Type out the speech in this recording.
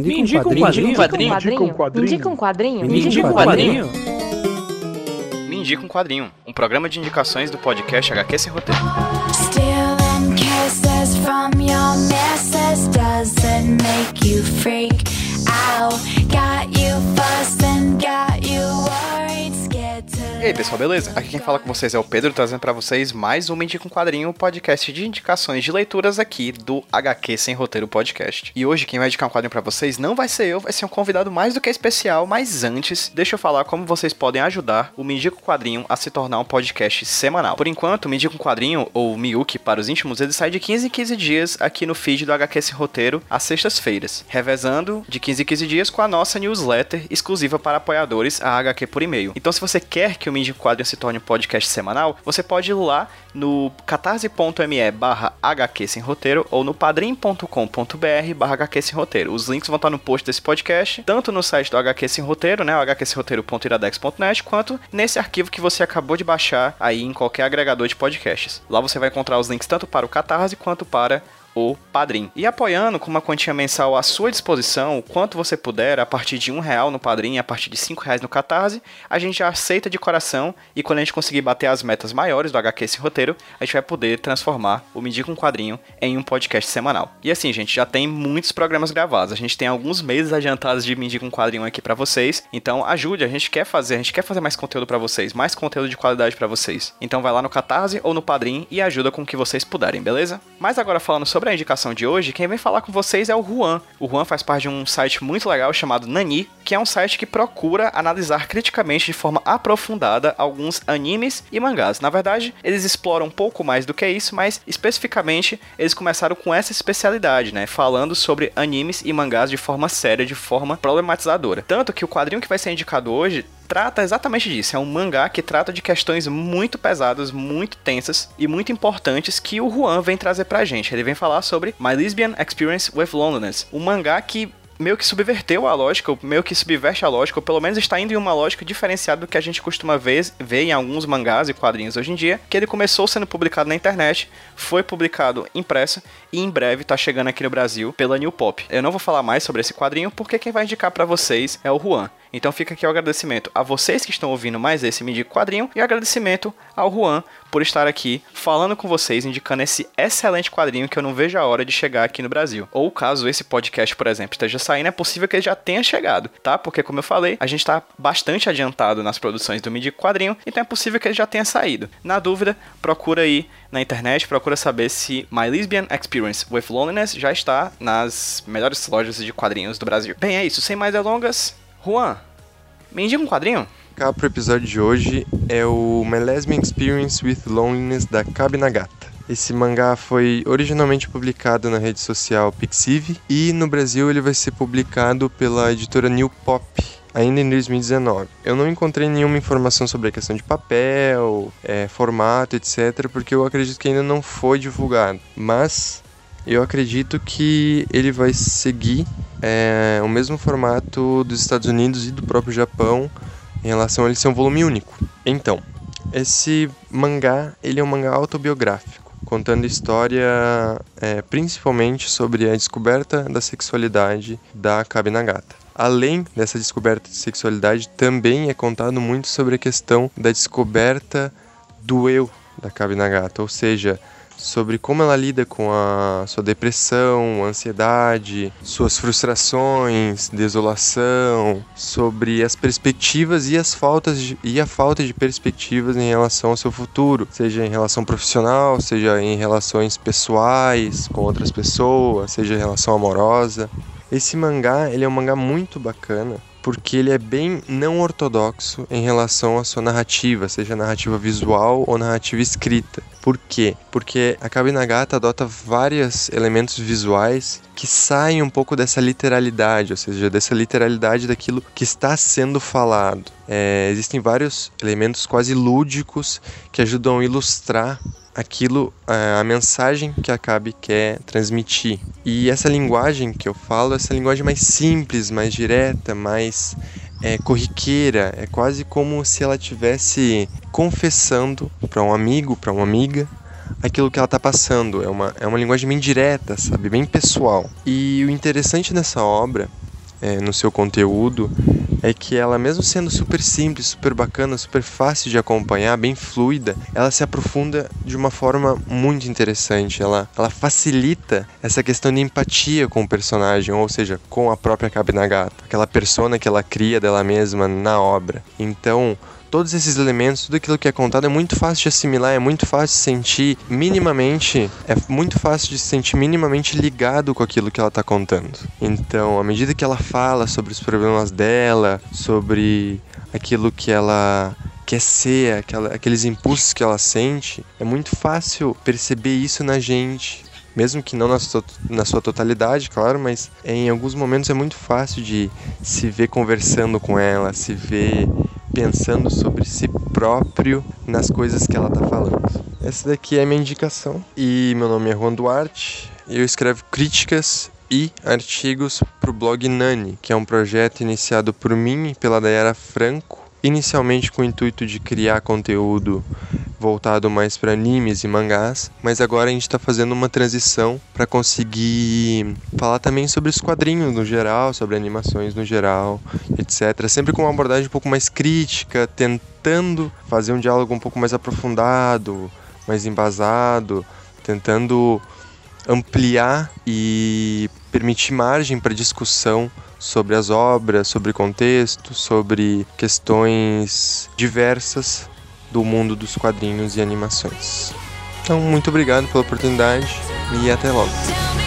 Me indica um quadrinho. Me indica um quadrinho. Me indica um quadrinho. Me indica um quadrinho. Me indica um quadrinho. Um programa de indicações do podcast HQ Sem Roteiro. Stealing kisses from your missus doesn't make you freak E aí, pessoal, beleza? Aqui quem fala com vocês é o Pedro, trazendo pra vocês mais um Indica um Quadrinho, podcast de indicações de leituras aqui do HQ Sem Roteiro Podcast. E hoje quem vai indicar um quadrinho pra vocês não vai ser eu, vai ser um convidado mais do que especial, mas antes, deixa eu falar como vocês podem ajudar o Me um Quadrinho a se tornar um podcast semanal. Por enquanto, o Indica um Quadrinho, ou Miyuki para os íntimos, ele sai de 15 em 15 dias aqui no feed do HQ Sem Roteiro, às sextas-feiras, revezando de 15 em 15 dias com a nossa newsletter exclusiva para apoiadores, a HQ por e-mail. Então, se você quer que o Me Indica um Quadrinho se torne um podcast semanal, você pode ir lá no catarse.me barra HQ Sem Roteiro ou no padrim.com.br barra HQ Sem Roteiro. Os links vão estar no post desse podcast, tanto no site do HQ Sem Roteiro, né, o quanto nesse arquivo que você acabou de baixar aí em qualquer agregador de podcasts. Lá você vai encontrar os links tanto para o Catarse quanto para o Padrim. E apoiando com uma quantia mensal à sua disposição, o quanto você puder, a partir de um real no Padrim, a partir de cinco reais no Catarse, a gente já aceita de coração e quando a gente conseguir bater as metas maiores do HQ esse roteiro, a gente vai poder transformar o Me Diga um Quadrinho em um podcast semanal. E assim, gente, já tem muitos programas gravados, a gente tem alguns meses adiantados de Me Diga um Quadrinho aqui para vocês, então ajude, a gente quer fazer, a gente quer fazer mais conteúdo para vocês, mais conteúdo de qualidade para vocês. Então vai lá no Catarse ou no Padrim e ajuda com o que vocês puderem, beleza? Mas agora falando sobre Sobre a indicação de hoje, quem vem falar com vocês é o Juan. O Juan faz parte de um site muito legal chamado Nani, que é um site que procura analisar criticamente de forma aprofundada alguns animes e mangás. Na verdade, eles exploram um pouco mais do que isso, mas especificamente eles começaram com essa especialidade, né? Falando sobre animes e mangás de forma séria, de forma problematizadora. Tanto que o quadrinho que vai ser indicado hoje trata exatamente disso. É um mangá que trata de questões muito pesadas, muito tensas e muito importantes que o Juan vem trazer pra gente. Ele vem falar sobre My Lesbian Experience with Loneliness, um mangá que meio que subverteu a lógica, ou meio que subverte a lógica, ou pelo menos está indo em uma lógica diferenciada do que a gente costuma ver, ver em alguns mangás e quadrinhos hoje em dia, que ele começou sendo publicado na internet, foi publicado impresso e em breve está chegando aqui no Brasil pela New Pop. Eu não vou falar mais sobre esse quadrinho porque quem vai indicar para vocês é o Juan. Então fica aqui o agradecimento a vocês que estão ouvindo mais esse Midi Quadrinho e agradecimento ao Juan por estar aqui falando com vocês, indicando esse excelente quadrinho que eu não vejo a hora de chegar aqui no Brasil. Ou caso esse podcast, por exemplo, esteja saindo, é possível que ele já tenha chegado, tá? Porque, como eu falei, a gente está bastante adiantado nas produções do Midi Quadrinho, então é possível que ele já tenha saído. Na dúvida, procura aí na internet, procura saber se My Lesbian Experience with Loneliness já está nas melhores lojas de quadrinhos do Brasil. Bem, é isso. Sem mais delongas, Juan, me indica um quadrinho? Cá pro episódio de hoje é o Lesbian Experience with Loneliness da Kabi Nagata. Esse mangá foi originalmente publicado na rede social Pixiv e no Brasil ele vai ser publicado pela editora New Pop ainda em 2019. Eu não encontrei nenhuma informação sobre a questão de papel, é, formato, etc, porque eu acredito que ainda não foi divulgado. Mas eu acredito que ele vai seguir é, o mesmo formato dos Estados Unidos e do próprio Japão em relação a ele ser um volume único. Então, esse mangá ele é um mangá autobiográfico, contando história é, principalmente sobre a descoberta da sexualidade da Kabi Nagata. Além dessa descoberta de sexualidade, também é contado muito sobre a questão da descoberta do eu da Kabi Nagata, ou seja, sobre como ela lida com a sua depressão, ansiedade, suas frustrações, desolação, sobre as perspectivas e as faltas de, e a falta de perspectivas em relação ao seu futuro, seja em relação profissional, seja em relações pessoais com outras pessoas, seja em relação amorosa. Esse mangá, ele é um mangá muito bacana, porque ele é bem não ortodoxo em relação à sua narrativa, seja narrativa visual ou narrativa escrita. Por quê? Porque a Kabinagata adota vários elementos visuais que saem um pouco dessa literalidade, ou seja, dessa literalidade daquilo que está sendo falado. É, existem vários elementos quase lúdicos que ajudam a ilustrar aquilo, a mensagem que a Cabe quer transmitir. E essa linguagem que eu falo, essa linguagem mais simples, mais direta, mais é, corriqueira, é quase como se ela estivesse confessando para um amigo, para uma amiga, aquilo que ela está passando. É uma, é uma linguagem bem direta, sabe? Bem pessoal. E o interessante nessa obra é, no seu conteúdo é que ela, mesmo sendo super simples, super bacana, super fácil de acompanhar, bem fluida, ela se aprofunda de uma forma muito interessante. Ela, ela facilita essa questão de empatia com o personagem, ou seja, com a própria Kabinagata, aquela persona que ela cria dela mesma na obra. Então, todos esses elementos, tudo aquilo que é contado é muito fácil de assimilar, é muito fácil de sentir minimamente, é muito fácil de se sentir minimamente ligado com aquilo que ela está contando. Então, à medida que ela fala sobre os problemas dela, sobre aquilo que ela quer ser, aquela, aqueles impulsos que ela sente, é muito fácil perceber isso na gente, mesmo que não na sua, na sua totalidade, claro, mas em alguns momentos é muito fácil de se ver conversando com ela, se ver pensando sobre si próprio nas coisas que ela está falando. Essa daqui é a minha indicação. E meu nome é Juan Duarte. Eu escrevo críticas e artigos para o blog Nani, que é um projeto iniciado por mim e pela Dayara Franco, inicialmente com o intuito de criar conteúdo voltado mais para animes e mangás, mas agora a gente está fazendo uma transição para conseguir falar também sobre os quadrinhos no geral, sobre animações no geral, etc. Sempre com uma abordagem um pouco mais crítica, tentando fazer um diálogo um pouco mais aprofundado, mais embasado, tentando ampliar e permitir margem para discussão sobre as obras, sobre contexto, sobre questões diversas do mundo dos quadrinhos e animações. Então, muito obrigado pela oportunidade e até logo.